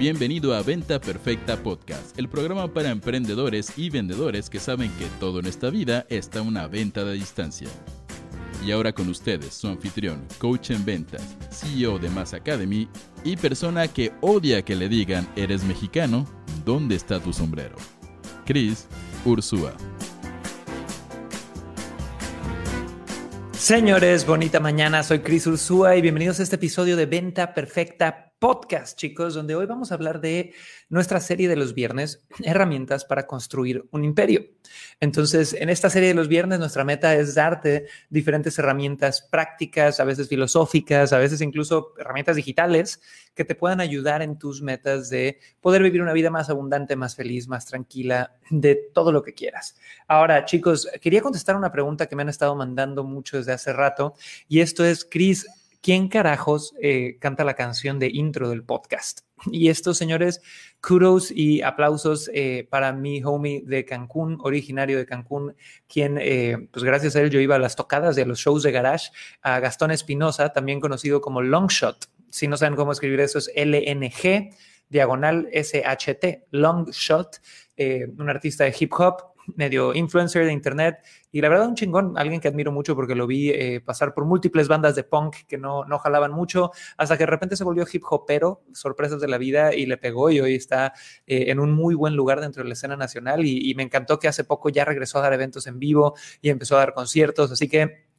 Bienvenido a Venta Perfecta Podcast, el programa para emprendedores y vendedores que saben que todo en esta vida está una venta de distancia. Y ahora con ustedes, su anfitrión, coach en ventas, CEO de Mass Academy y persona que odia que le digan, eres mexicano, ¿dónde está tu sombrero? Chris Ursúa. Señores, bonita mañana. Soy Chris Ursúa y bienvenidos a este episodio de Venta Perfecta podcast, chicos, donde hoy vamos a hablar de nuestra serie de los viernes, herramientas para construir un imperio. Entonces, en esta serie de los viernes, nuestra meta es darte diferentes herramientas prácticas, a veces filosóficas, a veces incluso herramientas digitales que te puedan ayudar en tus metas de poder vivir una vida más abundante, más feliz, más tranquila, de todo lo que quieras. Ahora, chicos, quería contestar una pregunta que me han estado mandando mucho desde hace rato y esto es, Chris, ¿quién carajos eh, canta la canción de intro del podcast? Y estos señores, kudos y aplausos eh, para mi homie de Cancún, originario de Cancún, quien, eh, pues gracias a él yo iba a las tocadas y a los shows de garage, a Gastón Espinosa, también conocido como Longshot. Si no saben cómo escribir eso, es LNG, diagonal SHT, Longshot, un artista de hip hop, medio influencer de internet. Y la verdad un chingón, alguien que admiro mucho porque lo vi eh, pasar por múltiples bandas de punk que no, no jalaban mucho, hasta que de repente se volvió hip hopero, sorpresas de la vida y le pegó y hoy está eh, en un muy buen lugar dentro de la escena nacional. Y, y me encantó que hace poco ya regresó a dar eventos en vivo y empezó a dar conciertos, así que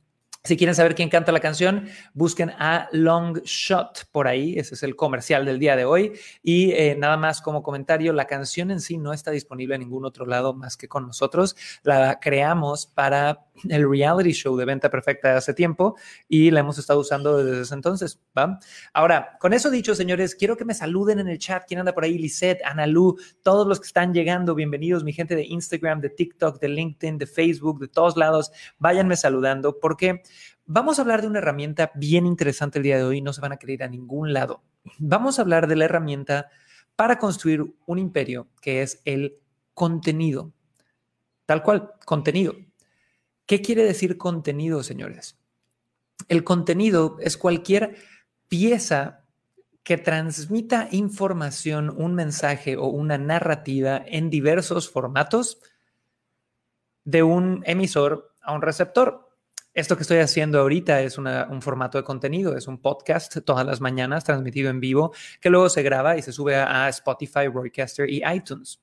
si quieren saber quién canta la canción, busquen a Long Shot por ahí. Ese es el comercial del día de hoy. Y eh, nada más como comentario, la canción en sí no está disponible en ningún otro lado más que con nosotros. La creamos para el reality show de Venta Perfecta hace tiempo y la hemos estado usando desde ese entonces. ¿va? Ahora, con eso dicho, señores, quiero que me saluden en el chat. ¿Quién anda por ahí? Lisette, Analu, todos los que están llegando, bienvenidos, mi gente de Instagram, de TikTok, de LinkedIn, de Facebook, de todos lados. Váyanme saludando porque Vamos a hablar de una herramienta bien interesante el día de hoy, no se van a querer ir a ningún lado. Vamos a hablar de la herramienta para construir un imperio, que es el contenido. Tal cual, contenido. ¿Qué quiere decir contenido, señores? El contenido es cualquier pieza que transmita información, un mensaje o una narrativa en diversos formatos de un emisor a un receptor. Esto que estoy haciendo ahorita es un formato de contenido, es un podcast todas las mañanas transmitido en vivo que luego se graba y se sube a, Spotify, Broadcaster y iTunes.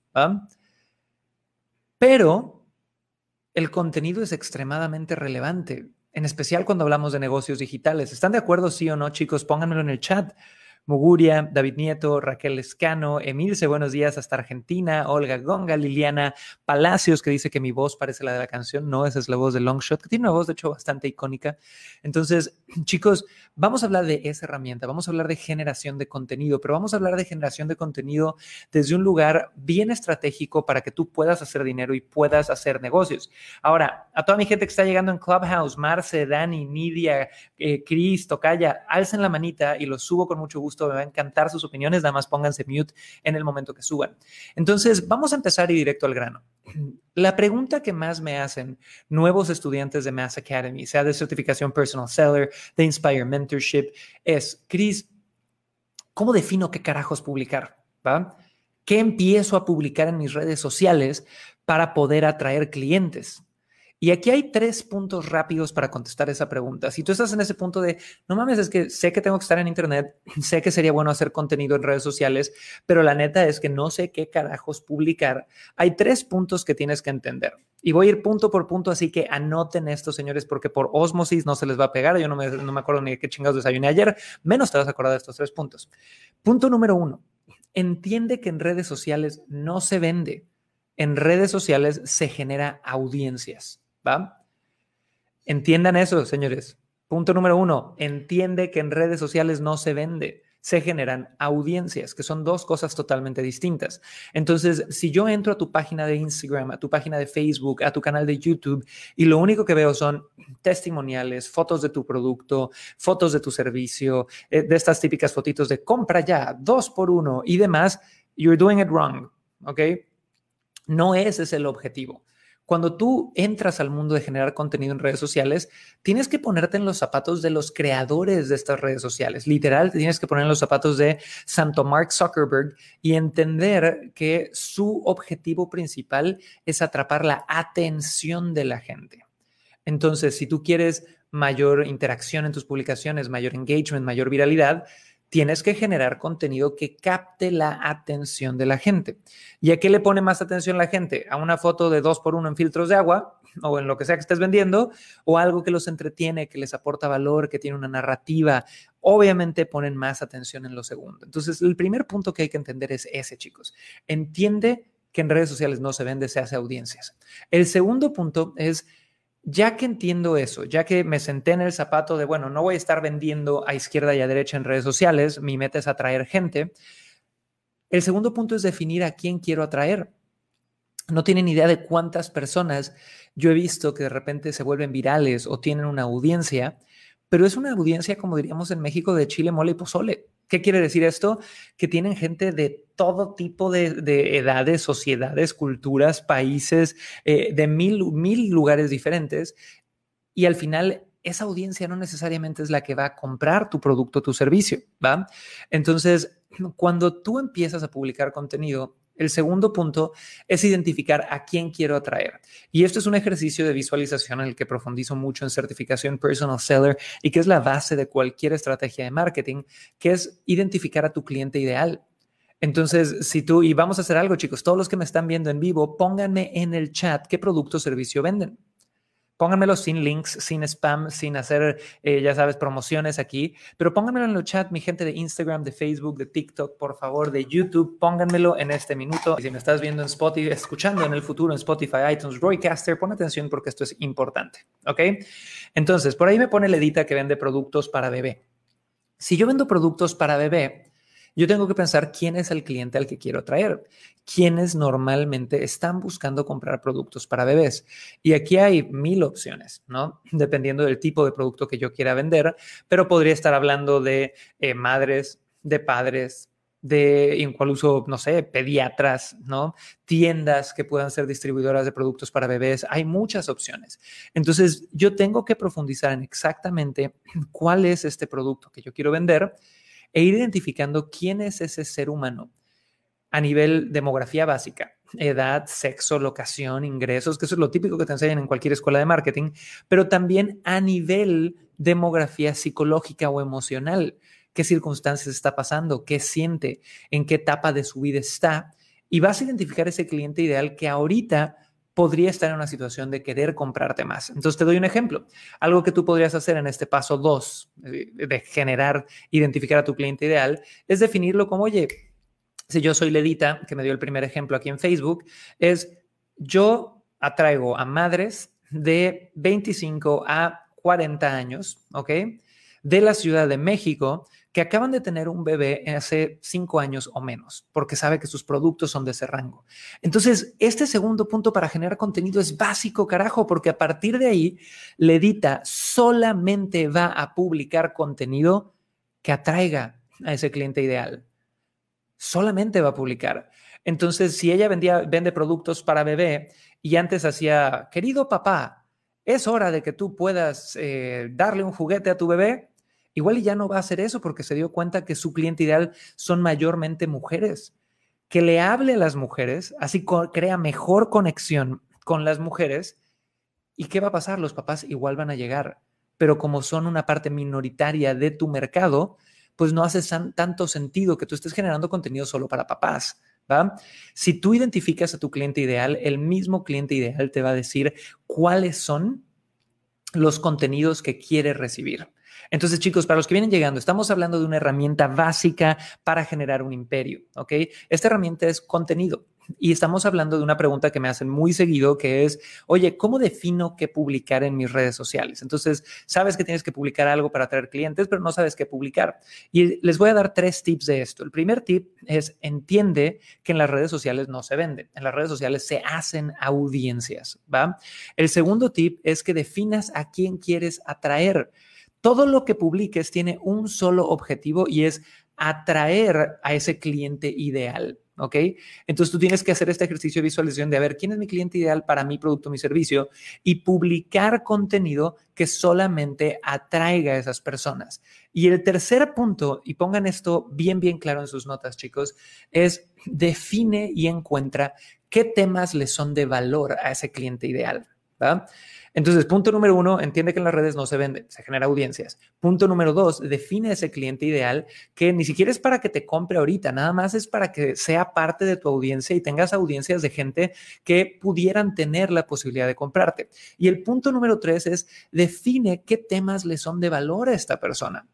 Pero el contenido es extremadamente relevante, en especial cuando hablamos de negocios digitales. ¿Están de acuerdo, sí o no, chicos? Pónganmelo en el chat. Muguria, David Nieto, Raquel Escano, Emilce, buenos días hasta Argentina, Olga Gonga, Liliana Palacios, que dice que mi voz parece la de la canción. No, esa es la voz de Longshot, que tiene una voz, de hecho, bastante icónica. Entonces, chicos, vamos a hablar de esa herramienta, vamos a hablar de generación de contenido, pero vamos a hablar de generación de contenido desde un lugar bien estratégico para que tú puedas hacer dinero y puedas hacer negocios. Ahora, a toda mi gente que está llegando en Clubhouse, Marce, Dani, Nidia, eh, Cris, Tocaya, alcen la manita y los subo con mucho gusto me va a encantar sus opiniones, nada más pónganse mute en el momento que suban. Entonces, vamos a empezar y directo al grano. La pregunta que más me hacen nuevos estudiantes de Mass Academy, sea de certificación Personal Seller, de Inspire Mentorship, es, Chris, ¿cómo defino qué carajos publicar? ¿Va? ¿Qué empiezo a publicar en mis redes sociales para poder atraer clientes? Y aquí hay tres puntos rápidos para contestar esa pregunta. Si tú estás en ese punto de, no mames, es que sé que tengo que estar en Internet, sé que sería bueno hacer contenido en redes sociales, pero la neta es que no sé qué carajos publicar. Hay tres puntos que tienes que entender. Y voy a ir punto por punto, así que anoten esto, señores, porque por osmosis no se les va a pegar. Yo no me, no me acuerdo ni qué chingados desayuné ayer, menos te vas a acordar de estos tres puntos. Punto número uno, entiende que en redes sociales no se vende. En redes sociales se genera audiencias. ¿Va? Entiendan eso, señores. Punto número uno, entiende que en redes sociales no se vende, se generan audiencias, que son dos cosas totalmente distintas. Entonces, si yo entro a tu página de Instagram, a tu página de Facebook, a tu canal de YouTube, y lo único que veo son testimoniales, fotos de tu producto, fotos de tu servicio, eh, de estas típicas fotitos de compra ya, dos por uno y demás, you're doing it wrong, ¿ok? No ese es el objetivo. Cuando tú entras al mundo de generar contenido en redes sociales, tienes que ponerte en los zapatos de los creadores de estas redes sociales. Literal, tienes que poner en los zapatos de Santo Mark Zuckerberg y entender que su objetivo principal es atrapar la atención de la gente. Entonces, si tú quieres mayor interacción en tus publicaciones, mayor engagement, mayor viralidad, tienes que generar contenido que capte la atención de la gente. ¿Y a qué le pone más atención la gente? ¿A una foto de dos por uno en filtros de agua o en lo que sea que estés vendiendo? ¿O algo que los entretiene, que les aporta valor, que tiene una narrativa? Obviamente ponen más atención en lo segundo. Entonces, el primer punto que hay que entender es ese, chicos. Entiende que en redes sociales no se vende, se hace audiencias. El segundo punto es ya que entiendo eso, ya que me senté en el zapato de, bueno, no voy a estar vendiendo a izquierda y a derecha en redes sociales, mi meta es atraer gente, el segundo punto es definir a quién quiero atraer. No tienen idea de cuántas personas yo he visto que de repente se vuelven virales o tienen una audiencia, pero es una audiencia, como diríamos en México, de chile, mole y pozole. ¿Qué quiere decir esto? Que tienen gente de todo tipo de, edades, sociedades, culturas, países, eh, de mil, mil lugares diferentes. Y al final, esa audiencia no necesariamente es la que va a comprar tu producto, tu servicio, ¿va? Entonces, cuando tú empiezas a publicar contenido, el segundo punto es identificar a quién quiero atraer. Y esto es un ejercicio de visualización en el que profundizo mucho en certificación personal seller y que es la base de cualquier estrategia de marketing, que es identificar a tu cliente ideal. Entonces, si tú, y vamos a hacer algo, chicos, todos los que me están viendo en vivo, pónganme en el chat qué producto o servicio venden. Pónganmelo sin links, sin spam, sin hacer, eh, ya sabes, promociones aquí, pero pónganmelo en el chat, mi gente de Instagram, de Facebook, de TikTok, por favor, de YouTube, pónganmelo en este minuto. Y si me estás viendo en Spotify, escuchando en el futuro en Spotify, iTunes, Roycaster, pon atención porque esto es importante, ¿ok? Entonces, por ahí me pone Ledita que vende productos para bebé. Si yo vendo productos para bebé, yo tengo que pensar quién es el cliente al que quiero atraer, quiénes normalmente están buscando comprar productos para bebés. Y aquí hay mil opciones, ¿no? Dependiendo del tipo de producto que yo quiera vender, pero podría estar hablando de eh, madres, de padres, de incluso, no sé, pediatras, ¿no? Tiendas que puedan ser distribuidoras de productos para bebés. Hay muchas opciones. Entonces, yo tengo que profundizar en exactamente cuál es este producto que yo quiero vender e ir identificando quién es ese ser humano a nivel demografía básica, edad, sexo, locación, ingresos, que eso es lo típico que te enseñan en cualquier escuela de marketing, pero también a nivel demografía psicológica o emocional, qué circunstancias está pasando, qué siente, en qué etapa de su vida está, y vas a identificar ese cliente ideal que ahorita podría estar en una situación de querer comprarte más. Entonces te doy un ejemplo. Algo que tú podrías hacer en este paso 2 eh, de generar, identificar a tu cliente ideal, es definirlo como, oye, si yo soy Ledita, que me dio el primer ejemplo aquí en Facebook, es yo atraigo a madres de 25 a 40 años, ¿ok? De la Ciudad de México que acaban de tener un bebé hace cinco años o menos, porque sabe que sus productos son de ese rango. Entonces, este segundo punto para generar contenido es básico, carajo, porque a partir de ahí, Ledita solamente va a publicar contenido que atraiga a ese cliente ideal. Solamente va a publicar. Entonces, si ella vendía, vende productos para bebé y antes hacía, querido papá, es hora de que tú puedas eh, darle un juguete a tu bebé, Igual ya no va a hacer eso porque se dio cuenta que su cliente ideal son mayormente mujeres. Que le hable a las mujeres, así crea mejor conexión con las mujeres. ¿Y qué va a pasar? Los papás igual van a llegar, pero como son una parte minoritaria de tu mercado, pues no hace tanto sentido que tú estés generando contenido solo para papás. Si tú identificas a tu cliente ideal, el mismo cliente ideal te va a decir cuáles son los contenidos que quiere recibir. Entonces, chicos, para los que vienen llegando, estamos hablando de una herramienta básica para generar un imperio, ¿ok? Esta herramienta es contenido. Y estamos hablando de una pregunta que me hacen muy seguido, que es, oye, ¿cómo defino qué publicar en mis redes sociales? Entonces, sabes que tienes que publicar algo para atraer clientes, pero no sabes qué publicar. Y les voy a dar tres tips de esto. El primer tip es, entiende que en las redes sociales no se venden, en las redes sociales se hacen audiencias, ¿va? El segundo tip es que definas a quién quieres atraer. Todo lo que publiques tiene un solo objetivo y es atraer a ese cliente ideal. ¿ok? Entonces tú tienes que hacer este ejercicio de visualización de a ver quién es mi cliente ideal para mi producto, mi servicio y publicar contenido que solamente atraiga a esas personas. Y el tercer punto, y pongan esto bien, bien claro en sus notas, chicos, es define y encuentra qué temas le son de valor a ese cliente ideal. Entonces, punto número uno, entiende que en las redes no se vende, se genera audiencias. Punto número dos, define ese cliente ideal que ni siquiera es para que te compre ahorita, nada más es para que sea parte de tu audiencia y tengas audiencias de gente que pudieran tener la posibilidad de comprarte. Y el punto número tres es define qué temas le son de valor a esta persona.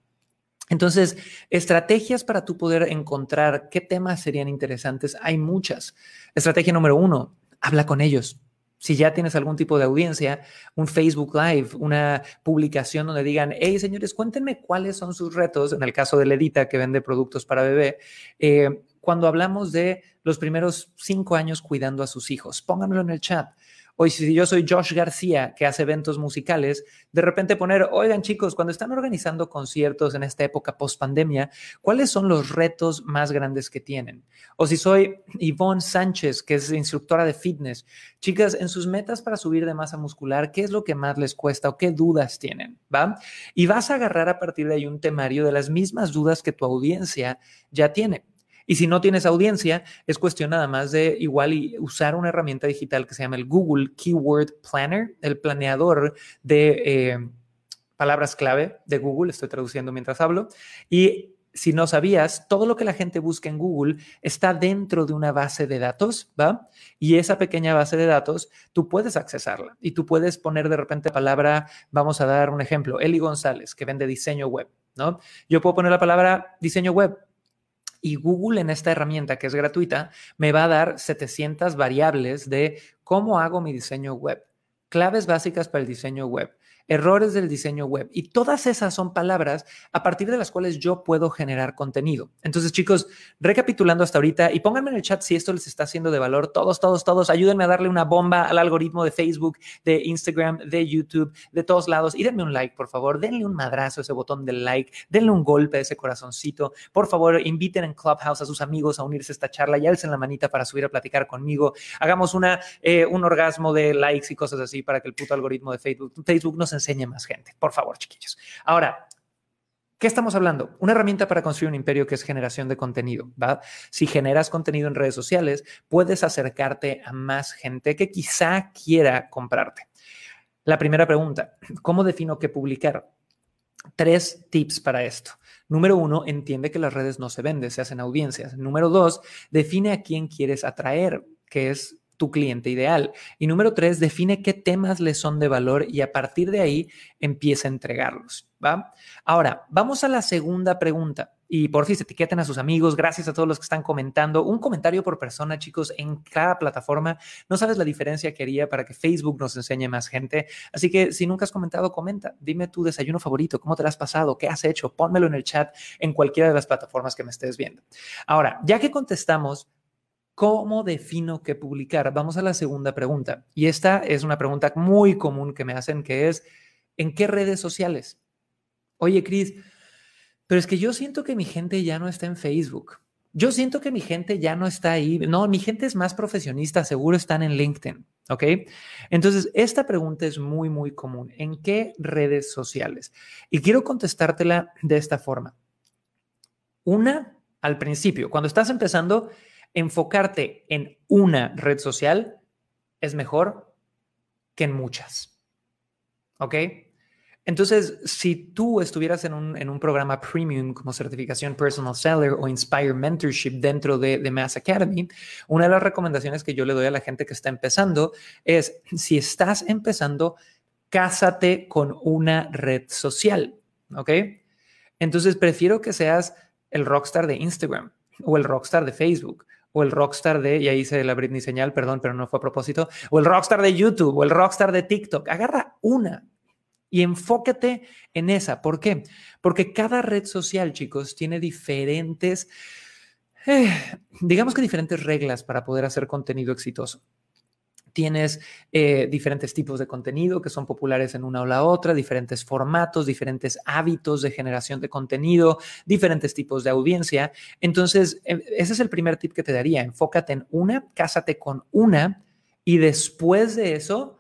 Entonces, estrategias para tú poder encontrar qué temas serían interesantes, hay muchas. Estrategia número uno, habla con ellos si ya tienes algún tipo de audiencia, un Facebook Live, una publicación donde digan, hey señores, cuéntenme cuáles son sus retos, en el caso de Ledita que vende productos para bebé, eh, cuando hablamos de los primeros cinco años cuidando a sus hijos, pónganmelo en el chat. O si yo soy Josh García, que hace eventos musicales, de repente poner, oigan chicos, cuando están organizando conciertos en esta época post pandemia, ¿cuáles son los retos más grandes que tienen? O si soy Yvonne Sánchez, que es instructora de fitness, chicas, en sus metas para subir de masa muscular, ¿qué es lo que más les cuesta o qué dudas tienen? ¿Va? Y vas a agarrar a partir de ahí un temario de las mismas dudas que tu audiencia ya tiene. Y si no tienes audiencia, es cuestión nada más de igual y usar una herramienta digital que se llama el Google Keyword Planner, el planeador de eh, palabras clave de Google. Estoy traduciendo mientras hablo. Y si no sabías, todo lo que la gente busca en Google está dentro de una base de datos, ¿va? Y esa pequeña base de datos, tú puedes accesarla y tú puedes poner de repente palabra, vamos a dar un ejemplo, Eli González, que vende diseño web, ¿no? Yo puedo poner la palabra diseño web y Google en esta herramienta que es gratuita me va a dar 700 variables de cómo hago mi diseño web, claves básicas para el diseño web, errores del diseño web. Y todas esas son palabras a partir de las cuales yo puedo generar contenido. Entonces, chicos, recapitulando hasta ahorita y pónganme en el chat si esto les está haciendo de valor. Todos, todos, todos, ayúdenme a darle una bomba al algoritmo de Facebook, de Instagram, de YouTube, de todos lados. Y denme un like, por favor. Denle un madrazo a ese botón del like. Denle un golpe a ese corazoncito. Por favor, inviten en Clubhouse a sus amigos a unirse a esta charla y alcen la manita para subir a platicar conmigo. Hagamos una, eh, un orgasmo de likes y cosas así para que el puto algoritmo de Facebook, Facebook nos enseñe más gente. Por favor, chiquillos. Ahora, ¿Qué estamos hablando? Una herramienta para construir un imperio que es generación de contenido. ¿va? Si generas contenido en redes sociales, puedes acercarte a más gente que quizá quiera comprarte. La primera pregunta, ¿cómo defino qué publicar? Tres tips para esto. Número uno, entiende que las redes no se venden, se hacen audiencias. Número dos, define a quién quieres atraer, que es tu cliente ideal. Y número tres, define qué temas le son de valor y a partir de ahí empieza a entregarlos. ¿va? Ahora, vamos a la segunda pregunta. Y por fin etiqueten a sus amigos. Gracias a todos los que están comentando. Un comentario por persona, chicos, en cada plataforma. No sabes la diferencia que haría para que Facebook nos enseñe más gente. Así que si nunca has comentado, comenta. Dime tu desayuno favorito, cómo te lo has pasado, qué has hecho. Pónmelo en el chat en cualquiera de las plataformas que me estés viendo. Ahora, ya que contestamos ¿Cómo defino qué publicar? Vamos a la segunda pregunta. Y esta es una pregunta muy común que me hacen, que es, ¿en qué redes sociales? Oye, Cris, pero es que yo siento que mi gente ya no está en Facebook. Yo siento que mi gente ya no está ahí. No, mi gente es más profesionista, seguro están en LinkedIn. ¿Ok? Entonces, esta pregunta es muy, muy común. ¿En qué redes sociales? Y quiero contestártela de esta forma. Una, al principio, cuando estás empezando, enfocarte en una red social es mejor que en muchas. ¿Ok? Entonces, si tú estuvieras en un, programa premium como certificación personal seller o inspire mentorship dentro de, de, Mass Academy, una de las recomendaciones que yo le doy a la gente que está empezando es, si estás empezando, cásate con una red social. ¿Ok? Entonces, prefiero que seas el rockstar de Instagram o el rockstar de Facebook o el rockstar de, y ahí hice la Britney señal, perdón, pero no fue a propósito, o el rockstar de YouTube, o el rockstar de TikTok. Agarra una y enfócate en esa. ¿Por qué? Porque cada red social, chicos, tiene diferentes, eh, digamos que diferentes reglas para poder hacer contenido exitoso. Tienes eh, diferentes tipos de contenido que son populares en una o la otra, diferentes formatos, diferentes hábitos de generación de contenido, diferentes tipos de audiencia. Entonces, em, ese es el primer tip que te daría. Enfócate en una, cásate con una y después de eso,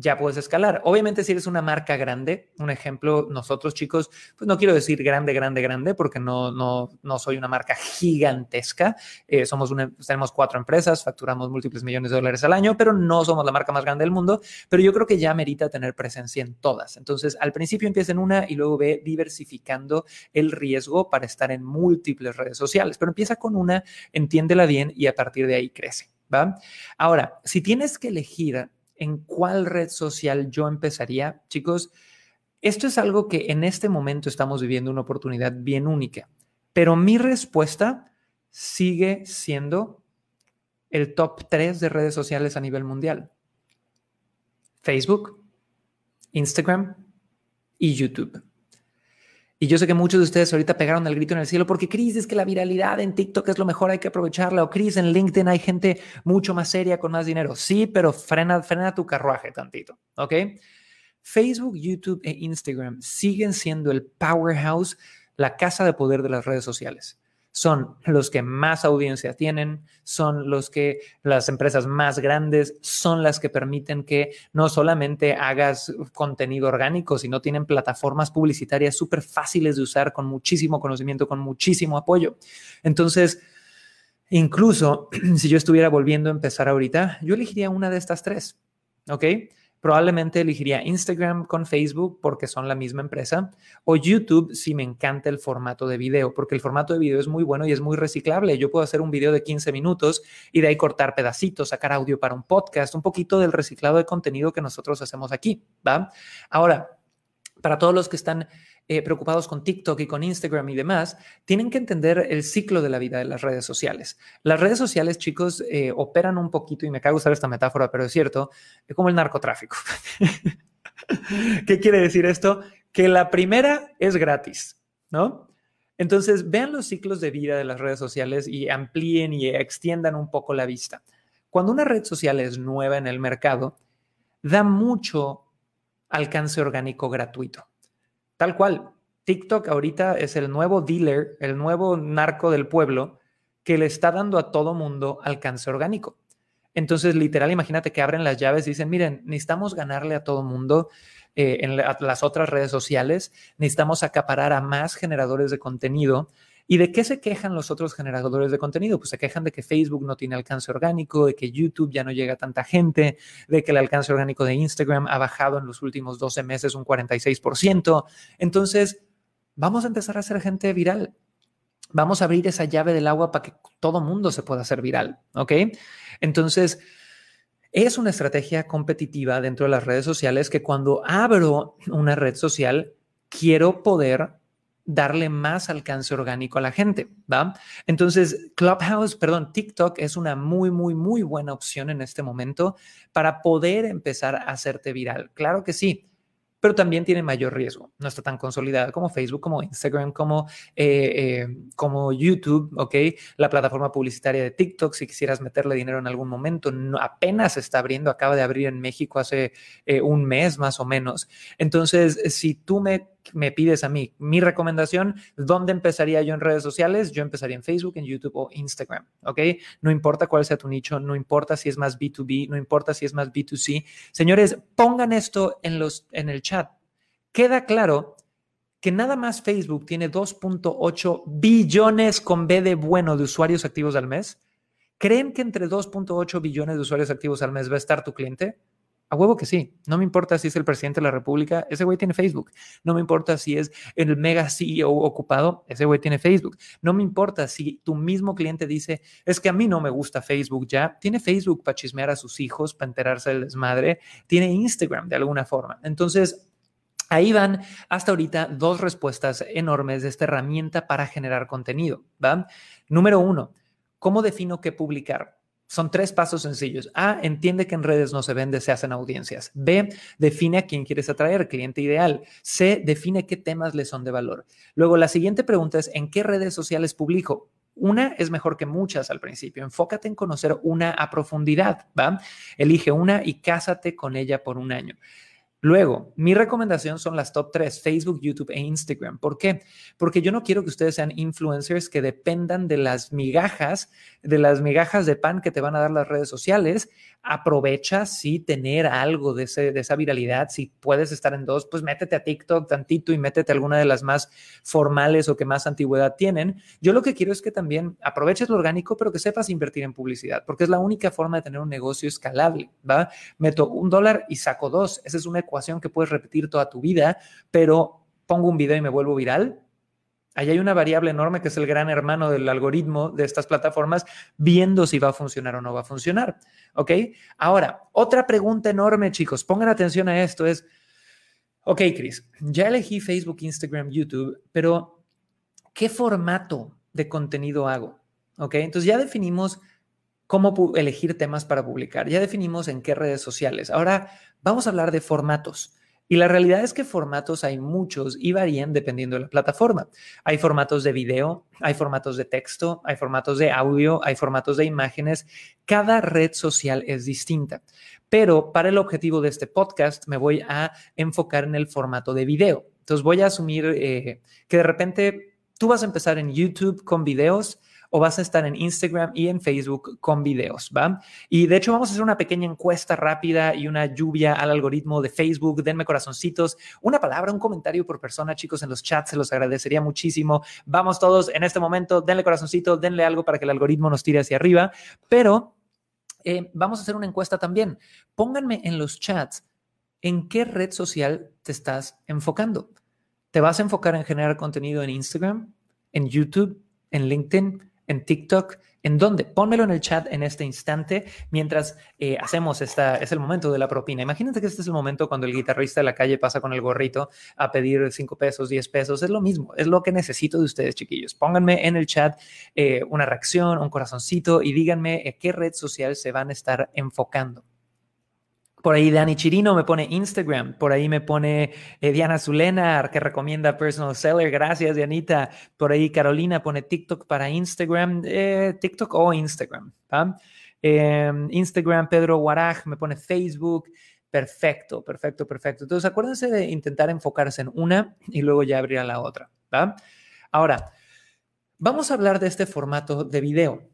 ya puedes escalar. Obviamente, si eres una marca grande, un ejemplo, nosotros chicos, pues no quiero decir grande, grande, grande, porque no, no, no soy una marca gigantesca. Eh, somos una, tenemos cuatro empresas, facturamos múltiples millones de dólares al año, pero no somos la marca más grande del mundo. Pero yo creo que ya merita tener presencia en todas. Entonces, al principio empieza en una y luego ve diversificando el riesgo para estar en múltiples redes sociales. Pero empieza con una, entiéndela bien y a partir de ahí crece. ¿Va? Ahora, si tienes que elegir en cuál red social yo empezaría, chicos, esto es algo que en este momento estamos viviendo una oportunidad bien única, pero mi respuesta sigue siendo el top 3 de redes sociales a nivel mundial. Facebook, Instagram y YouTube. Y yo sé que muchos de ustedes ahorita pegaron el grito en el cielo porque Cris es que la viralidad en TikTok es lo mejor, hay que aprovecharla. O Cris en LinkedIn hay gente mucho más seria con más dinero. Sí, pero frena, frena tu carruaje tantito, ¿ok? Facebook, YouTube e Instagram siguen siendo el powerhouse, la casa de poder de las redes sociales son los que más audiencia tienen, son los que las empresas más grandes, son las que permiten que no solamente hagas contenido orgánico, sino tienen plataformas publicitarias súper fáciles de usar con muchísimo conocimiento, con muchísimo apoyo. Entonces, incluso si yo estuviera volviendo a empezar ahorita, yo elegiría una de estas tres, ¿ok? Probablemente elegiría Instagram con Facebook porque son la misma empresa o YouTube si me encanta el formato de video, porque el formato de video es muy bueno y es muy reciclable. Yo puedo hacer un video de 15 minutos y de ahí cortar pedacitos, sacar audio para un podcast, un poquito del reciclado de contenido que nosotros hacemos aquí. Ahora, para todos los que están eh, preocupados con TikTok y con Instagram y demás, tienen que entender el ciclo de la vida de las redes sociales. Las redes sociales, chicos, eh, operan un poquito, y me cago usar esta metáfora, pero es cierto, es como el narcotráfico. ¿Qué quiere decir esto? Que la primera es gratis, ¿no? Entonces, vean los ciclos de vida de las redes sociales y amplíen y extiendan un poco la vista. Cuando una red social es nueva en el mercado, da mucho alcance orgánico gratuito. Tal cual, TikTok ahorita es el nuevo dealer, el nuevo narco del pueblo que le está dando a todo mundo alcance orgánico. Entonces, literal, imagínate que abren las llaves y dicen, miren, necesitamos ganarle a todo mundo eh, en las otras redes sociales, necesitamos acaparar a más generadores de contenido ¿Y de qué se quejan los otros generadores de contenido? Pues se quejan de que Facebook no tiene alcance orgánico, de que YouTube ya no llega a tanta gente, de que el alcance orgánico de Instagram ha bajado en los últimos 12 meses un 46%. Entonces, vamos a empezar a hacer gente viral. Vamos a abrir esa llave del agua para que todo mundo se pueda hacer viral, ¿ok? Entonces, es una estrategia competitiva dentro de las redes sociales que cuando abro una red social, quiero poder darle más alcance orgánico a la gente, ¿va? Entonces, Clubhouse, perdón, TikTok es una muy, muy, muy buena opción en este momento para poder empezar a hacerte viral. Claro que sí pero también tiene mayor riesgo. No está tan consolidada como Facebook, como Instagram, como, eh, eh, como YouTube, ¿ok? La plataforma publicitaria de TikTok, si quisieras meterle dinero en algún momento, no, apenas está abriendo, acaba de abrir en México hace eh, un mes más o menos. Entonces, si tú me me pides a mí mi recomendación, ¿dónde empezaría yo en redes sociales? Yo empezaría en Facebook, en YouTube o Instagram, ¿ok? No importa cuál sea tu nicho, no importa si es más B2B, no importa si es más B2C. Señores, pongan esto en, los, en el chat. Queda claro que nada más Facebook tiene 2.8 billones con B de bueno de usuarios activos al mes. ¿Creen que entre 2.8 billones de usuarios activos al mes va a estar tu cliente? A huevo que sí. No me importa si es el presidente de la República, ese güey tiene Facebook. No me importa si es el mega CEO ocupado, ese güey tiene Facebook. No me importa si tu mismo cliente dice, es que a mí no me gusta Facebook ya, tiene Facebook para chismear a sus hijos, para enterarse del desmadre, tiene Instagram de alguna forma. Entonces, Ahí van hasta ahorita dos respuestas enormes de esta herramienta para generar contenido. ¿va? Número uno, ¿cómo defino qué publicar? Son tres pasos sencillos. A, entiende que en redes no se vende, se hacen audiencias. B, define a quién quieres atraer, cliente ideal. C, define qué temas le son de valor. Luego, la siguiente pregunta es, ¿en qué redes sociales publico? Una es mejor que muchas al principio. Enfócate en conocer una a profundidad, ¿va? Elige una y cásate con ella por un año. Luego, mi recomendación son las top tres, Facebook, YouTube e Instagram. ¿Por qué? Porque yo no quiero que ustedes sean influencers que dependan de las migajas, de las migajas de pan que te van a dar las redes sociales. Aprovecha sí tener algo de, ese, de esa viralidad. Si puedes estar en dos, pues métete a TikTok tantito y métete a alguna de las más formales o que más antigüedad tienen. Yo lo que quiero es que también aproveches lo orgánico, pero que sepas invertir en publicidad, porque es la única forma de tener un negocio escalable, ¿va? Meto un dólar y saco dos. Esa es una ecuación que puedes repetir toda tu vida, pero pongo un video y me vuelvo viral. Ahí hay una variable enorme que es el gran hermano del algoritmo de estas plataformas, viendo si va a funcionar o no va a funcionar. ¿Ok? Ahora, otra pregunta enorme, chicos, pongan atención a esto, es, ok, Chris, ya elegí Facebook, Instagram, YouTube, pero ¿qué formato de contenido hago? ¿Ok? Entonces ya definimos cómo elegir temas para publicar, ya definimos en qué redes sociales. Ahora vamos a hablar de formatos. Y la realidad es que formatos hay muchos y varían dependiendo de la plataforma. Hay formatos de video, hay formatos de texto, hay formatos de audio, hay formatos de imágenes. Cada red social es distinta. Pero para el objetivo de este podcast me voy a enfocar en el formato de video. Entonces voy a asumir eh, que de repente tú vas a empezar en YouTube con videos o vas a estar en Instagram y en Facebook con videos, ¿va? Y de hecho vamos a hacer una pequeña encuesta rápida y una lluvia al algoritmo de Facebook. Denme corazoncitos, una palabra, un comentario por persona, chicos, en los chats, se los agradecería muchísimo. Vamos todos en este momento, denle corazoncito, denle algo para que el algoritmo nos tire hacia arriba, pero eh, vamos a hacer una encuesta también. Pónganme en los chats en qué red social te estás enfocando. ¿Te vas a enfocar en generar contenido en Instagram, en YouTube, en LinkedIn, en TikTok, ¿En dónde? Pónmelo en el chat en este instante mientras eh, hacemos esta, es el momento de la propina. Imagínate que este es el momento cuando el guitarrista de la calle pasa con el gorrito a pedir 5 pesos, 10 pesos. Es lo mismo, es lo que necesito de ustedes, chiquillos. Pónganme en el chat eh, una reacción, un corazoncito y díganme eh, qué red social se van a estar enfocando. Por ahí Dani Chirino me pone Instagram. Por ahí me pone eh, Diana Zulena, que recomienda Personal Seller. Gracias, Dianita. Por ahí Carolina pone TikTok para Instagram. Eh, TikTok o Instagram. Em, Instagram, Pedro Guaraj me pone Facebook. Perfecto, perfecto, perfecto. Entonces, acuérdense de intentar enfocarse en una y luego ya abrir a la otra. Ahora, vamos a hablar de este formato de video.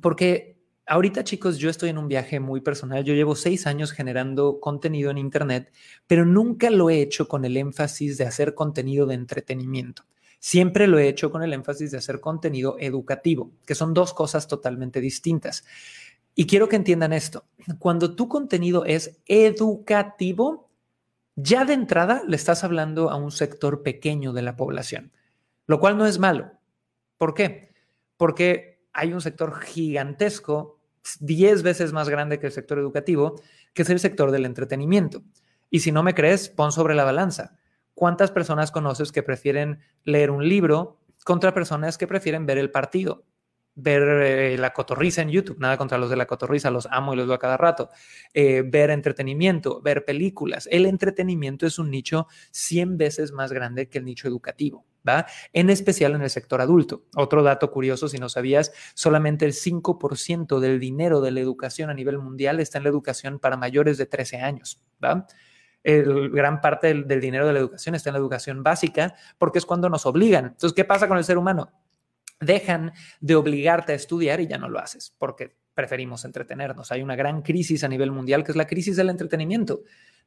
Porque Ahorita, chicos, yo estoy en un viaje muy personal. Yo llevo seis años generando contenido en Internet, pero nunca lo he hecho con el énfasis de hacer contenido de entretenimiento. Siempre lo he hecho con el énfasis de hacer contenido educativo, que son dos cosas totalmente distintas. Y quiero que entiendan esto. Cuando tu contenido es educativo, ya de entrada le estás hablando a un sector pequeño de la población, lo cual no es malo. ¿Por qué? Porque hay un sector gigantesco, 10 veces más grande que el sector educativo, que es el sector del entretenimiento. Y si no me crees, pon sobre la balanza. ¿Cuántas personas conoces que prefieren leer un libro contra personas que prefieren ver el partido? Ver eh, la cotorriza en YouTube, nada contra los de la cotorriza, los amo y los veo a cada rato, eh, ver entretenimiento, ver películas. El entretenimiento es un nicho 100 veces más grande que el nicho educativo. ¿Va? En especial en el sector adulto. Otro dato curioso, si no sabías, solamente el 5% del dinero de la educación a nivel mundial está en la educación para mayores de 13 años, ¿va? El, gran parte del, del dinero de la educación está en la educación básica porque es cuando nos obligan. Entonces, ¿qué pasa con el ser humano? Dejan de obligarte a estudiar y ya no lo haces porque preferimos entretenernos. Hay una gran crisis a nivel mundial que es la crisis del entretenimiento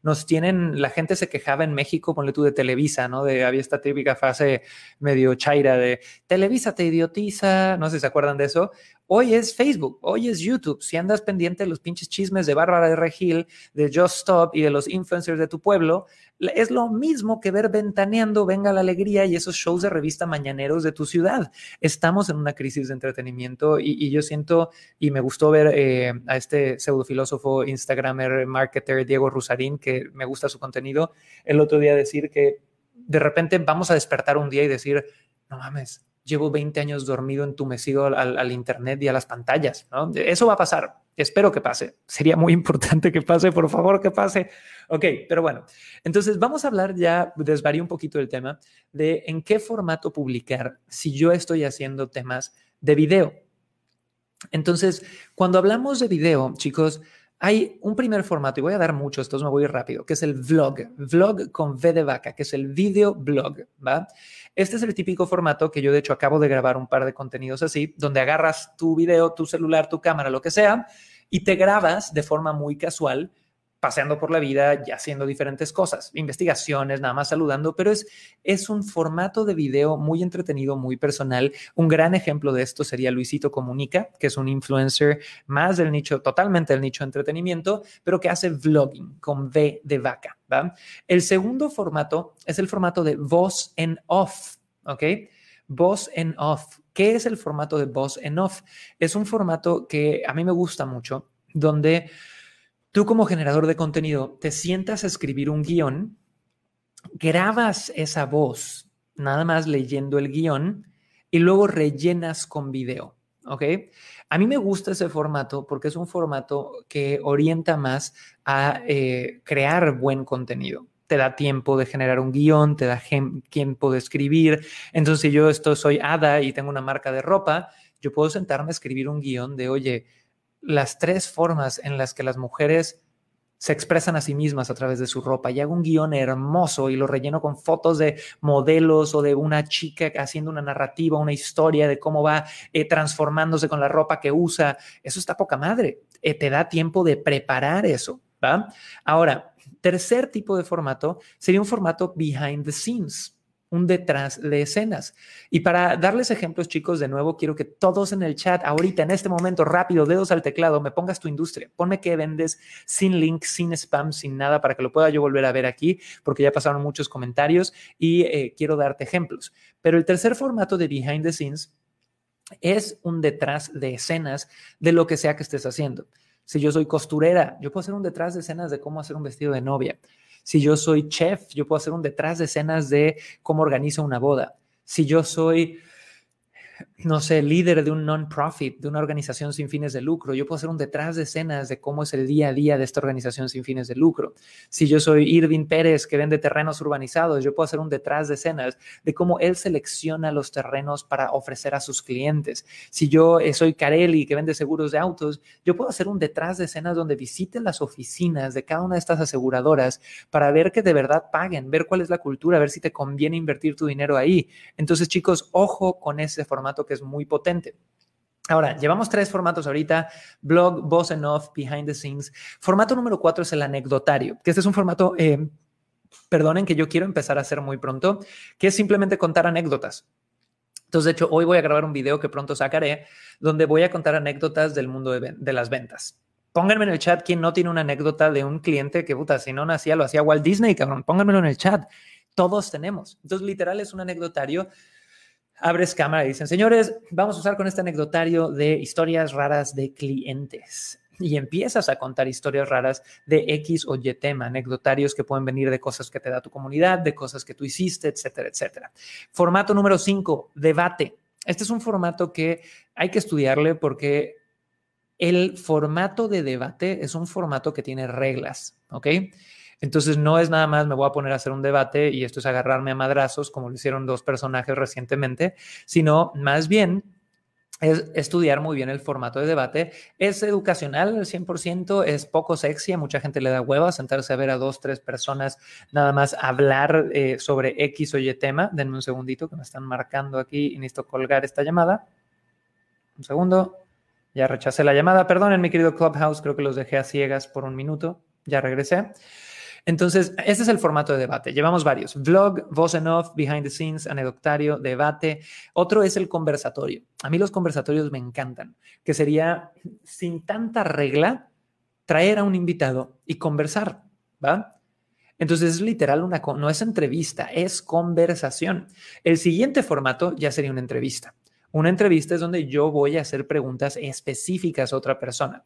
nos tienen, la gente se quejaba en México, ponle tú de Televisa, ¿no? De, había esta típica frase medio chaira de Televisa te idiotiza, no sé si se acuerdan de eso. Hoy es Facebook, hoy es YouTube. Si andas pendiente de los pinches chismes de Bárbara de Regil, de Just Stop y de los influencers de tu pueblo, es lo mismo que ver ventaneando, venga la alegría y esos shows de revista mañaneros de tu ciudad. Estamos en una crisis de entretenimiento y, yo siento, y me gustó ver eh, a este pseudofilósofo, Instagramer, marketer, Diego Rusarín, que me gusta su contenido, el otro día decir que de repente vamos a despertar un día y decir, no mames, llevo 20 años dormido entumecido al, al, Internet y a las pantallas. ¿no? Eso va a pasar. Espero que pase. Sería muy importante que pase, por favor, que pase. Ok, pero bueno, entonces vamos a hablar ya, desvaría un poquito el tema de en qué formato publicar si yo estoy haciendo temas de video. Entonces, cuando hablamos de video, chicos, hay un primer formato, y voy a dar muchos, entonces me voy rápido, que es el vlog, vlog con V de vaca, que es el video blog, ¿va? Este es el típico formato que yo de hecho acabo de grabar un par de contenidos así, donde agarras tu video, tu celular, tu cámara, lo que sea, y te grabas de forma muy casual paseando por la vida y haciendo diferentes cosas, investigaciones, nada más saludando, pero es, es un formato de video muy entretenido, muy personal. Un gran ejemplo de esto sería Luisito Comunica, que es un influencer más del nicho, totalmente del nicho entretenimiento, pero que hace vlogging con V de vaca. ¿va? El segundo formato es el formato de voz en off, ¿ok? Voz en off. ¿Qué es el formato de voz en off? Es un formato que a mí me gusta mucho, donde tú como generador de contenido te sientas a escribir un guion, grabas esa voz nada más leyendo el guion y luego rellenas con video. ¿Ok? A mí me gusta ese formato porque es un formato que orienta más a eh, crear buen contenido. Te da tiempo de generar un guion, te da tiempo de escribir. Entonces, si yo esto soy Ada y tengo una marca de ropa, yo puedo sentarme a escribir un guion de, oye, las tres formas en las que las mujeres se expresan a sí mismas a través de su ropa y hago un guion hermoso y lo relleno con fotos de modelos o de una chica haciendo una narrativa, una historia de cómo va eh, transformándose con la ropa que usa. Eso está poca madre. Eh, te da tiempo de preparar eso. ¿va? Ahora, tercer tipo de formato sería un formato behind the scenes un detrás de escenas. Y para darles ejemplos, chicos, de nuevo, quiero que todos en el chat, ahorita, en este momento, rápido, dedos al teclado, me pongas tu industria. Ponme que vendes sin link, sin spam, sin nada, para que lo pueda yo volver a ver aquí, porque ya pasaron muchos comentarios y eh, quiero darte ejemplos. Pero el tercer formato de behind the scenes es un detrás de escenas de lo que sea que estés haciendo. Si yo soy costurera, yo puedo hacer un detrás de escenas de cómo hacer un vestido de novia. Si yo soy chef, yo puedo hacer un detrás de escenas de cómo organizo una boda. Si yo soy no sé, líder de un non-profit, de una organización sin fines de lucro. Yo puedo hacer un detrás de escenas de cómo es el día a día de esta organización sin fines de lucro. Si yo soy Irving Pérez, que vende terrenos urbanizados, yo puedo hacer un detrás de escenas de cómo él selecciona los terrenos para ofrecer a sus clientes. Si yo eh, soy Carelli, que vende seguros de autos, yo puedo hacer un detrás de escenas donde visite las oficinas de cada una de estas aseguradoras para ver que de verdad paguen, ver cuál es la cultura, ver si te conviene invertir tu dinero ahí. Entonces, chicos, ojo con ese formato que es muy potente. Ahora, llevamos tres formatos ahorita, blog, voz en off, behind the scenes. Formato número cuatro es el anecdotario, que este es un formato, eh, perdonen que yo quiero empezar a hacer muy pronto, que es simplemente contar anécdotas. Entonces, de hecho, hoy voy a grabar un video que pronto sacaré, donde voy a contar anécdotas del mundo de, de las ventas. Pónganme en el chat quién no tiene una anécdota de un cliente que, puta, si no nacía, lo hacía Walt Disney, cabrón. Pónganmelo en el chat. Todos tenemos. Entonces, literal, es un anecdotario abres cámara y dicen, señores, vamos a usar con este anecdotario de historias raras de clientes. Y empiezas a contar historias raras de X o Y tema, anecdotarios que pueden venir de cosas que te da tu comunidad, de cosas que tú hiciste, etcétera, etcétera. Formato número 5, debate. Este es un formato que hay que estudiarle porque el formato de debate es un formato que tiene reglas, ¿ok? Entonces no es nada más me voy a poner a hacer un debate y esto es agarrarme a madrazos como lo hicieron dos personajes recientemente, sino más bien es estudiar muy bien el formato de debate. Es educacional al 100%, es poco sexy, a mucha gente le da hueva sentarse a ver a dos, tres personas nada más hablar eh, sobre X o Y tema. Denme un segundito que me están marcando aquí y necesito colgar esta llamada. Un segundo, ya rechacé la llamada. Perdonen, mi querido Clubhouse, creo que los dejé a ciegas por un minuto. Ya regresé. Entonces, este es el formato de debate. Llevamos varios. Vlog, voz en off, behind the scenes, anecdotario, debate. Otro es el conversatorio. A mí los conversatorios me encantan, que sería sin tanta regla traer a un invitado y conversar, ¿va? Entonces es literal una, no es entrevista, es conversación. El siguiente formato ya sería una entrevista. Una entrevista es donde yo voy a hacer preguntas específicas a otra persona.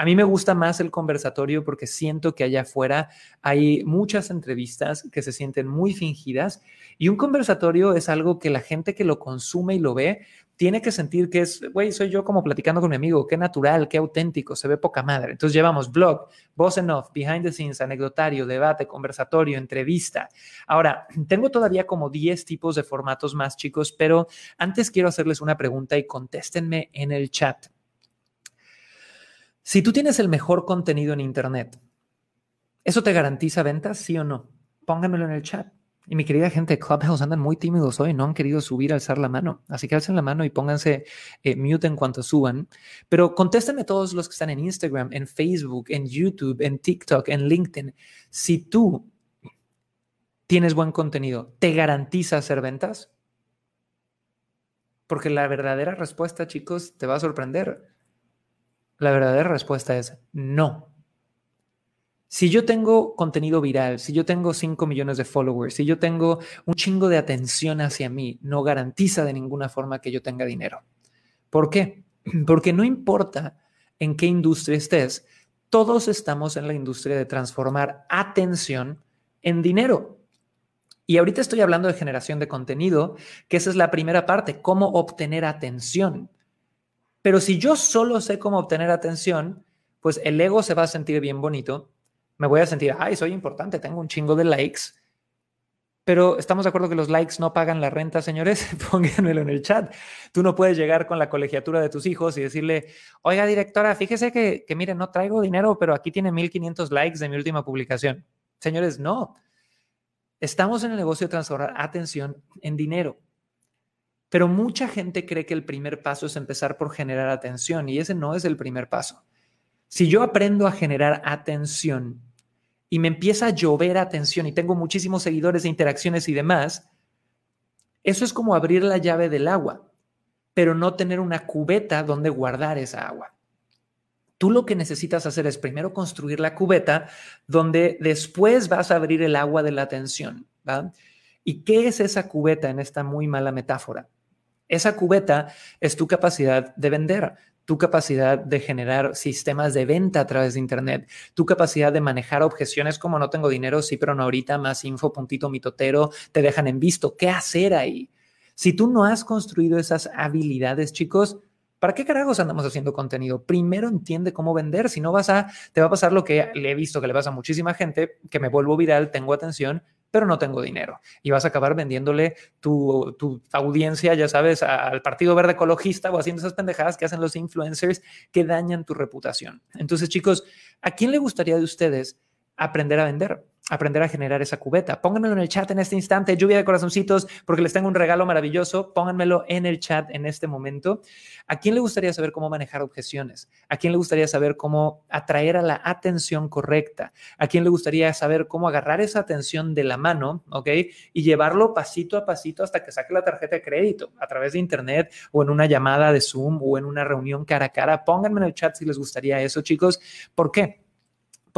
A mí me gusta más el conversatorio porque siento que allá afuera hay muchas entrevistas que se sienten muy fingidas y un conversatorio es algo que la gente que lo consume y lo ve tiene que sentir que es, güey, soy yo como platicando con mi amigo, qué natural, qué auténtico, se ve poca madre. Entonces llevamos blog, voz en off, behind the scenes, anecdotario, debate, conversatorio, entrevista. Ahora, tengo todavía como 10 tipos de formatos más chicos, pero antes quiero hacerles una pregunta y contéstenme en el chat. Si tú tienes el mejor contenido en Internet, ¿eso te garantiza ventas, sí o no? Pónganmelo en el chat. Y mi querida gente de Clubhouse andan muy tímidos hoy, no han querido subir, alzar la mano. Así que alcen la mano y pónganse eh, mute en cuanto suban. Pero contéstenme todos los que están en Instagram, en Facebook, en YouTube, en TikTok, en LinkedIn. Si tú tienes buen contenido, ¿te garantiza hacer ventas? Porque la verdadera respuesta, chicos, te va a sorprender. La verdadera respuesta es no. Si yo tengo contenido viral, si yo tengo 5 millones de followers, si yo tengo un chingo de atención hacia mí, no garantiza de ninguna forma que yo tenga dinero. ¿Por qué? Porque no importa en qué industria estés, todos estamos en la industria de transformar atención en dinero. Y ahorita estoy hablando de generación de contenido, que esa es la primera parte, cómo obtener atención. Pero si yo solo sé cómo obtener atención, pues el ego se va a sentir bien bonito me voy a sentir, ay, soy importante, tengo un chingo de likes. Pero estamos de acuerdo que los likes no pagan la renta, señores. Pónganmelo en el chat. Tú no puedes llegar con la colegiatura de tus hijos y decirle, oiga, directora, fíjese que, que mire, no traigo dinero, pero aquí tiene 1500 likes de mi última publicación. Señores, no. Estamos en el negocio de transformar atención en dinero. Pero mucha gente cree que el primer paso es empezar por generar atención y ese no es el primer paso. Si yo aprendo a generar atención y me empieza a llover atención y tengo muchísimos seguidores de interacciones y demás, eso es como abrir la llave del agua, pero no tener una cubeta donde guardar esa agua. Tú lo que necesitas hacer es primero construir la cubeta donde después vas a abrir el agua de la atención. ¿Y qué es esa cubeta en esta muy mala metáfora? Esa cubeta es tu capacidad de vender tu capacidad de generar sistemas de venta a través de Internet, tu capacidad de manejar objeciones como no tengo dinero, sí, pero no ahorita, más info, puntito, mitotero, te dejan en visto. ¿Qué hacer ahí? Si tú no has construido esas habilidades, chicos, ¿Para qué carajos andamos haciendo contenido? Primero entiende cómo vender, si no vas a, te va a pasar lo que le he visto que le pasa a muchísima gente, que me vuelvo viral, tengo atención, pero no tengo dinero. Y vas a acabar vendiéndole tu, tu, audiencia, ya sabes, al Partido Verde Ecologista o haciendo esas pendejadas que hacen los influencers que dañan tu reputación. Entonces, chicos, ¿a quién le gustaría de ustedes aprender a vender? aprender a generar esa cubeta. Pónganmelo en el chat en este instante, lluvia de corazoncitos, porque les tengo un regalo maravilloso. Pónganmelo en el chat en este momento. ¿A quién le gustaría saber cómo manejar objeciones? ¿A quién le gustaría saber cómo atraer a la atención correcta? ¿A quién le gustaría saber cómo agarrar esa atención de la mano, ok? Y llevarlo pasito a pasito hasta que saque la tarjeta de crédito a través de internet o en una llamada de Zoom o en una reunión cara a cara. Pónganme en el chat si les gustaría eso, chicos. ¿Por qué?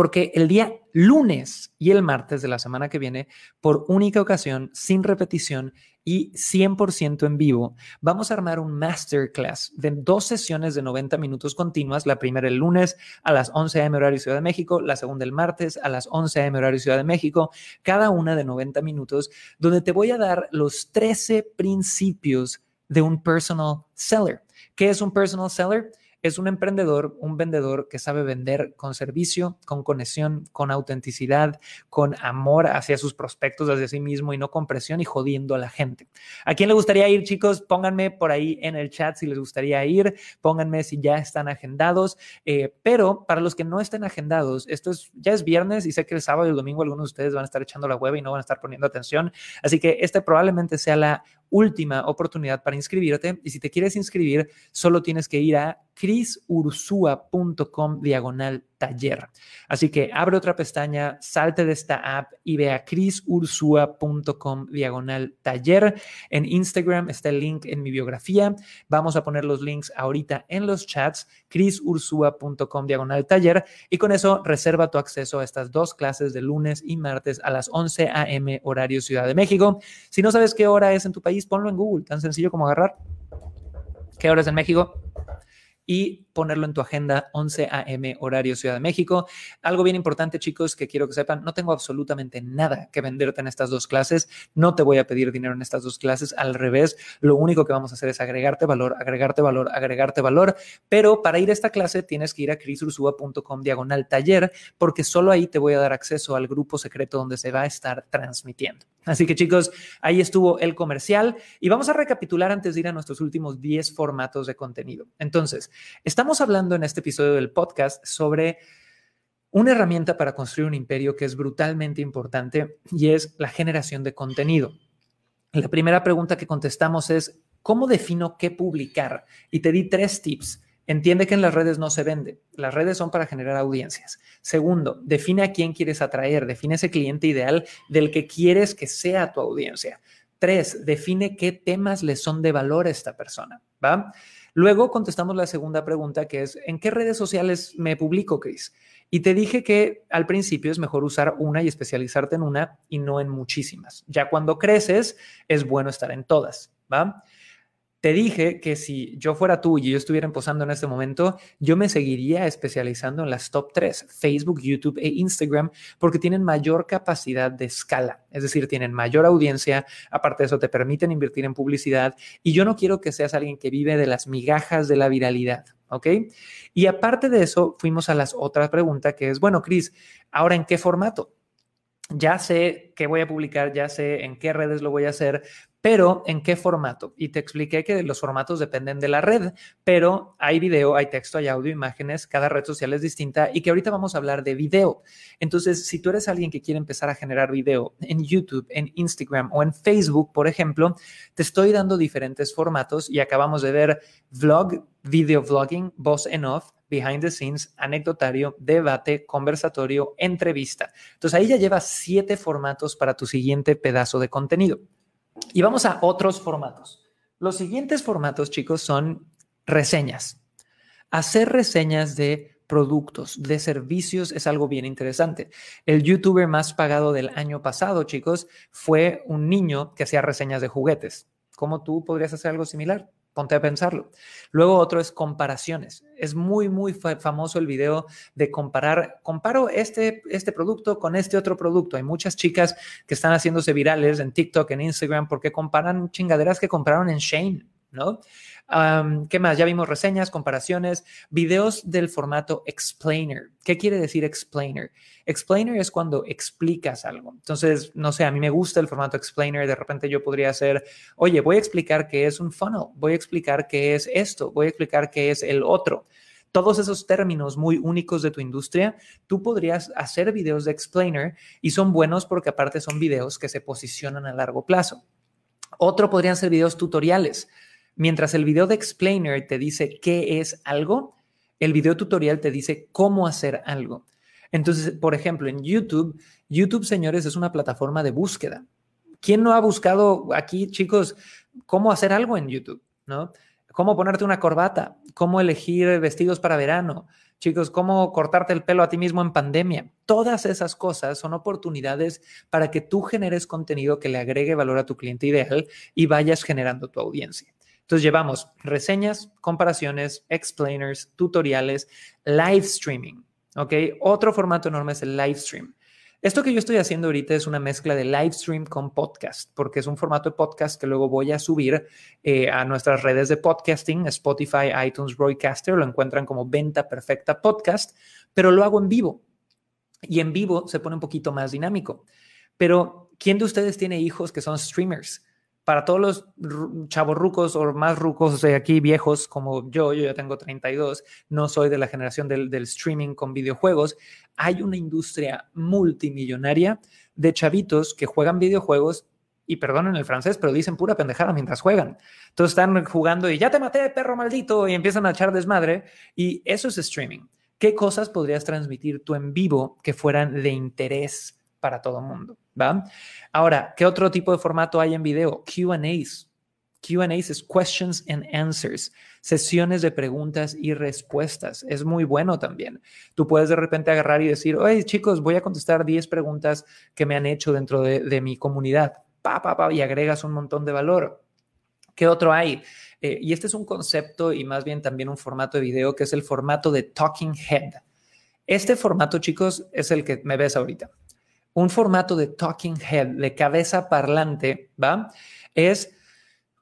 porque el día lunes y el martes de la semana que viene, por única ocasión, sin repetición y 100% en vivo, vamos a armar un masterclass de dos sesiones de 90 minutos continuas. La primera el lunes a las 11 a.m. horario Ciudad de México, la segunda el martes a las 11 a.m. horario Ciudad de México, cada una de 90 minutos, donde te voy a dar los 13 principios de un personal seller. ¿Qué es un personal seller? Es un emprendedor, un vendedor que sabe vender con servicio, con conexión, con autenticidad, con amor hacia sus prospectos, hacia sí mismo y no con presión y jodiendo a la gente. ¿A quién le gustaría ir, chicos? Pónganme por ahí en el chat si les gustaría ir, pónganme si ya están agendados, eh, pero para los que no estén agendados, esto es, ya es viernes y sé que el sábado y el domingo algunos de ustedes van a estar echando la hueva y no van a estar poniendo atención, así que este probablemente sea la última oportunidad para inscribirte. Y si te quieres inscribir, solo tienes que ir a crisursua.com diagonal taller. Así que abre otra pestaña, salte de esta app y ve a crisursua.com diagonal taller. En Instagram está el link en mi biografía. Vamos a poner los links ahorita en los chats, crisursua.com diagonal taller. Y con eso reserva tu acceso a estas dos clases de lunes y martes a las 11 a.m. horario Ciudad de México. Si no sabes qué hora es en tu país, ponlo en Google, tan sencillo como agarrar. ¿Qué hora es en México? y ponerlo en tu agenda 11 a.m. horario Ciudad de México. Algo bien importante, chicos, que quiero que sepan, no tengo absolutamente nada que venderte en estas dos clases. No te voy a pedir dinero en estas dos clases. Al revés, lo único que vamos a hacer es agregarte valor, agregarte valor, agregarte valor. Pero para ir a esta clase tienes que ir a crisursua.com diagonal taller porque solo ahí te voy a dar acceso al grupo secreto donde se va a estar transmitiendo. Así que chicos, ahí estuvo el comercial y vamos a recapitular antes de ir a nuestros últimos 10 formatos de contenido. Entonces, estamos hablando en este episodio del podcast sobre una herramienta para construir un imperio que es brutalmente importante y es la generación de contenido. La primera pregunta que contestamos es, ¿cómo defino qué publicar? Y te di tres tips. Entiende que en las redes no se vende. Las redes son para generar audiencias. Segundo, define a quién quieres atraer. Define ese cliente ideal del que quieres que sea tu audiencia. Tres, define qué temas le son de valor a esta persona. ¿va? Luego contestamos la segunda pregunta que es, ¿en qué redes sociales me publico, Chris? Y te dije que al principio es mejor usar una y especializarte en una y no en muchísimas. Ya cuando creces, es bueno estar en todas, ¿va? Te dije que si yo fuera tú y yo estuviera posando en este momento, yo me seguiría especializando en las top tres, Facebook, YouTube e Instagram, porque tienen mayor capacidad de escala, es decir, tienen mayor audiencia, aparte de eso te permiten invertir en publicidad y yo no quiero que seas alguien que vive de las migajas de la viralidad, ¿ok? Y aparte de eso, fuimos a las otra pregunta que es, bueno, Cris, ahora en qué formato? ya sé qué voy a publicar, ya sé en qué redes lo voy a hacer, pero ¿en qué formato? Y te expliqué que los formatos dependen de la red, pero hay video, hay texto, hay audio, imágenes, cada red social es distinta y que ahorita vamos a hablar de video. Entonces, si tú eres alguien que quiere empezar a generar video en YouTube, en Instagram o en Facebook, por ejemplo, te estoy dando diferentes formatos y acabamos de ver vlog, video vlogging, voz en off, behind the scenes, anecdotario, debate, conversatorio, entrevista. Entonces ahí ya llevas siete formatos para tu siguiente pedazo de contenido. Y vamos a otros formatos. Los siguientes formatos, chicos, son reseñas. Hacer reseñas de productos, de servicios es algo bien interesante. El youtuber más pagado del año pasado, chicos, fue un niño que hacía reseñas de juguetes. ¿Cómo tú podrías hacer algo similar? Ponte a pensarlo. Luego otro es comparaciones. Es muy, muy famoso el video de comparar, comparo este, este producto con este otro producto. Hay muchas chicas que están haciéndose virales en TikTok, en Instagram, porque comparan chingaderas que compraron en Shane, ¿no? ¿Qué más? Ya vimos reseñas, comparaciones, videos del formato explainer. ¿Qué quiere decir explainer? Explainer es cuando explicas algo. Entonces, no sé, a mí me gusta el formato explainer. De repente yo podría hacer, oye, voy a explicar qué es un funnel, voy a explicar qué es esto, voy a explicar qué es el otro todos esos términos muy únicos de tu industria, tú podrías hacer videos de explainer y son buenos porque aparte son videos que se posicionan a largo plazo. Otro podrían ser videos tutoriales. Mientras el video de explainer te dice qué es algo, el video tutorial te dice cómo hacer algo. Entonces, por ejemplo, en YouTube, YouTube, señores, es una plataforma de búsqueda. ¿Quién no ha buscado aquí, chicos, cómo hacer algo en YouTube? ¿No? Cómo ponerte una corbata, cómo elegir vestidos para verano, chicos, cómo cortarte el pelo a ti mismo en pandemia. Todas esas cosas son oportunidades para que tú generes contenido que le agregue valor a tu cliente ideal y vayas generando tu audiencia. Entonces llevamos reseñas, comparaciones, explainers, tutoriales, live streaming. ¿Ok? Otro formato enorme es el live stream. Esto que yo estoy haciendo ahorita es una mezcla de live stream con podcast, porque es un formato de podcast que luego voy a subir eh, a nuestras redes de podcasting, Spotify, iTunes, Broadcaster, lo encuentran como Venta Perfecta Podcast, pero lo hago en vivo. Y en vivo se pone un poquito más dinámico. Pero, ¿quién de ustedes tiene hijos que son streamers? Para todos los chavos rucos o más rucos de aquí, viejos como yo, yo ya tengo 32, no soy de la generación del, del, streaming con videojuegos, hay una industria multimillonaria de chavitos que juegan videojuegos y perdonen el francés, pero dicen pura pendejada mientras juegan. Entonces están jugando y ya te maté, perro maldito, y empiezan a echar desmadre. Y eso es streaming. ¿Qué cosas podrías transmitir tú en vivo que fueran de interés para todo el mundo? ¿va? Ahora, ¿qué otro tipo de formato hay en video? QAs. QAs es questions and answers, sesiones de preguntas y respuestas. Es muy bueno también. Tú puedes de repente agarrar y decir, oye chicos, voy a contestar 10 preguntas que me han hecho dentro de, mi comunidad. Pa, pa, pa, y agregas un montón de valor. ¿Qué otro hay? Eh, y este es un concepto y más bien también un formato de video que es el formato de Talking Head. Este formato, chicos, es el que me ves ahorita. Un formato de Talking Head, de cabeza parlante, ¿va? Es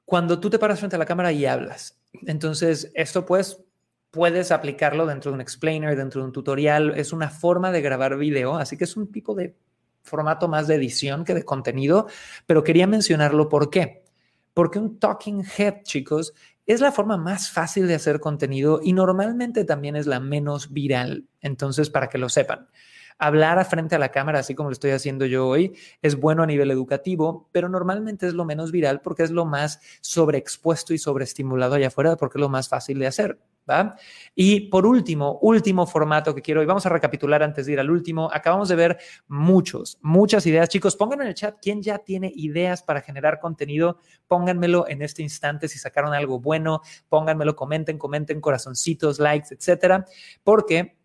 cuando tú te paras frente a la cámara y hablas. Entonces, esto pues puedes aplicarlo dentro de un explainer, dentro de un tutorial. Es una forma de grabar video, así que es un tipo de formato más de edición que de contenido, pero quería mencionarlo por qué. Porque un talking head, chicos, es la forma más fácil de hacer contenido y normalmente también es la menos viral. Entonces, para que lo sepan, hablar frente a la cámara, así como lo estoy haciendo yo hoy, es bueno a nivel educativo, pero normalmente es lo menos viral porque es lo más sobreexpuesto y sobreestimulado allá afuera, porque es lo más fácil de hacer. Y por último, último formato que quiero, y vamos a recapitular antes de ir al último, acabamos de ver muchos, muchas ideas. Chicos, pónganlo en el chat, ¿quién ya tiene ideas para generar contenido? Pónganmelo en este instante si sacaron algo bueno, pónganmelo, comenten, comenten, corazoncitos, likes, etcétera, porque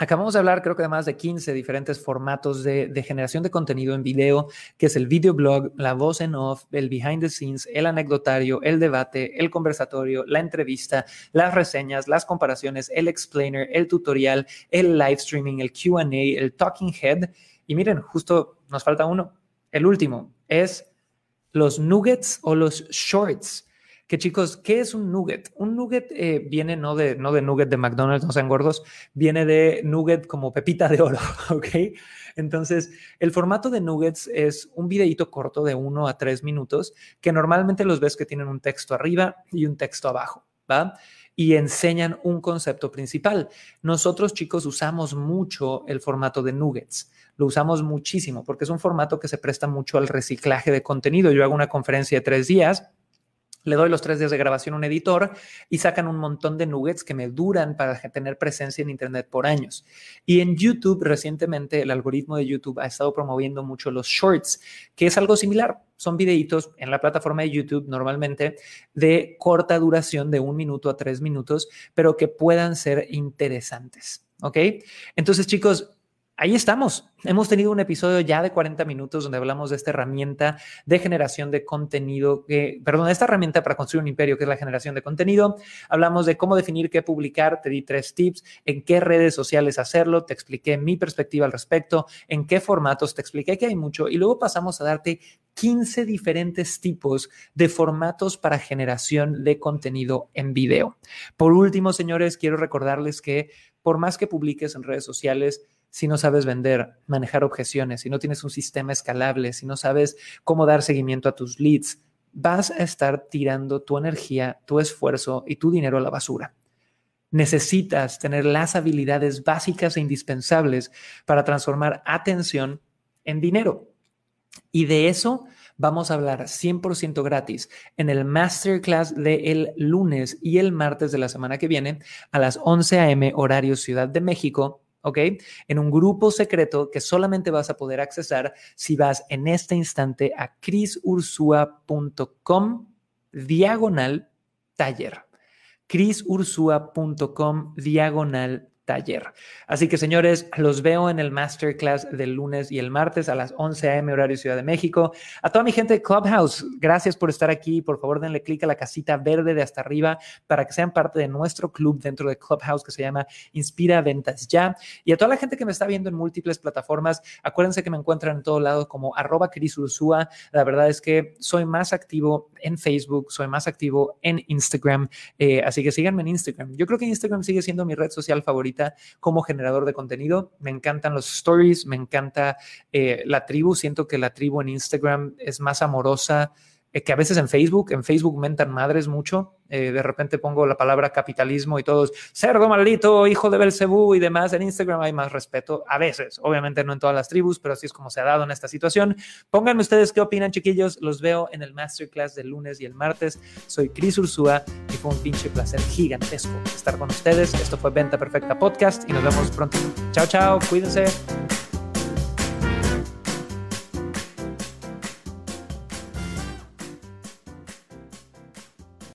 Acabamos de hablar, creo que de más de 15 diferentes formatos de, generación de contenido en video, que es el videoblog, la voz en off, el behind the scenes, el anecdotario, el debate, el conversatorio, la entrevista, las reseñas, las comparaciones, el explainer, el tutorial, el live streaming, el QA, el talking head. Y miren, justo nos falta uno. El último es los nuggets o los shorts que chicos, ¿qué es un nugget? Un nugget eh, viene no de, no de nugget de McDonald's, no sean gordos, viene de nugget como pepita de oro, ¿ok? Entonces, el formato de nuggets es un videíto corto de uno a tres minutos que normalmente los ves que tienen un texto arriba y un texto abajo, ¿va? y enseñan un concepto principal. Nosotros, chicos, usamos mucho el formato de nuggets. Lo usamos muchísimo porque es un formato que se presta mucho al reciclaje de contenido. Yo hago una conferencia de tres días le doy los tres días de grabación a un editor y sacan un montón de nuggets que me duran para tener presencia en Internet por años. Y en YouTube, recientemente, el algoritmo de YouTube ha estado promoviendo mucho los shorts, que es algo similar. Son videitos en la plataforma de YouTube normalmente de corta duración, de un minuto a tres minutos, pero que puedan ser interesantes. ¿Ok? Entonces, chicos, ahí estamos. Hemos tenido un episodio ya de 40 minutos donde hablamos de esta herramienta de generación de contenido, que, perdón, esta herramienta para construir un imperio, que es la generación de contenido. Hablamos de cómo definir qué publicar, te di tres tips, en qué redes sociales hacerlo, te expliqué mi perspectiva al respecto, en qué formatos, te expliqué que hay mucho y luego pasamos a darte 15 diferentes tipos de formatos para generación de contenido en video. Por último, señores, quiero recordarles que por más que publiques en redes sociales, si no sabes vender, manejar objeciones, si no tienes un sistema escalable, si no sabes cómo dar seguimiento a tus leads, vas a estar tirando tu energía, tu esfuerzo y tu dinero a la basura. Necesitas tener las habilidades básicas e indispensables para transformar atención en dinero. Y de eso vamos a hablar 100% gratis en el masterclass del lunes y el martes de la semana que viene a las 11 a.m. horario Ciudad de México ¿ok? En un grupo secreto que solamente vas a poder accesar si vas en este instante a crisursua.com diagonal taller. crisursua.com diagonal taller. Así que señores, los veo en el masterclass del lunes y el martes a las 11 a.m. horario Ciudad de México. A toda mi gente de Clubhouse, gracias por estar aquí. Por favor, denle clic a la casita verde de hasta arriba para que sean parte de nuestro club dentro de Clubhouse que se llama Inspira Ventas Ya. Y a toda la gente que me está viendo en múltiples plataformas, acuérdense que me encuentran en todo lado como arroba. La verdad es que soy más activo en Facebook, soy más activo en Instagram. Eh, así que síganme en Instagram. Yo creo que Instagram sigue siendo mi red social favorita como generador de contenido. Me encantan los stories, me encanta eh, la tribu. Siento que la tribu en Instagram es más amorosa eh, que a veces en Facebook, en Facebook mentan madres mucho. Eh, de repente pongo la palabra capitalismo y todos, cerdo maldito, hijo de Belcebú y demás. En Instagram hay más respeto, a veces, obviamente no en todas las tribus, pero así es como se ha dado en esta situación. Pónganme ustedes qué opinan, chiquillos. Los veo en el masterclass del lunes y el martes. Soy Cris Ursúa y fue un pinche placer gigantesco estar con ustedes. Esto fue Venta Perfecta Podcast y nos vemos pronto. Chao, chao, cuídense.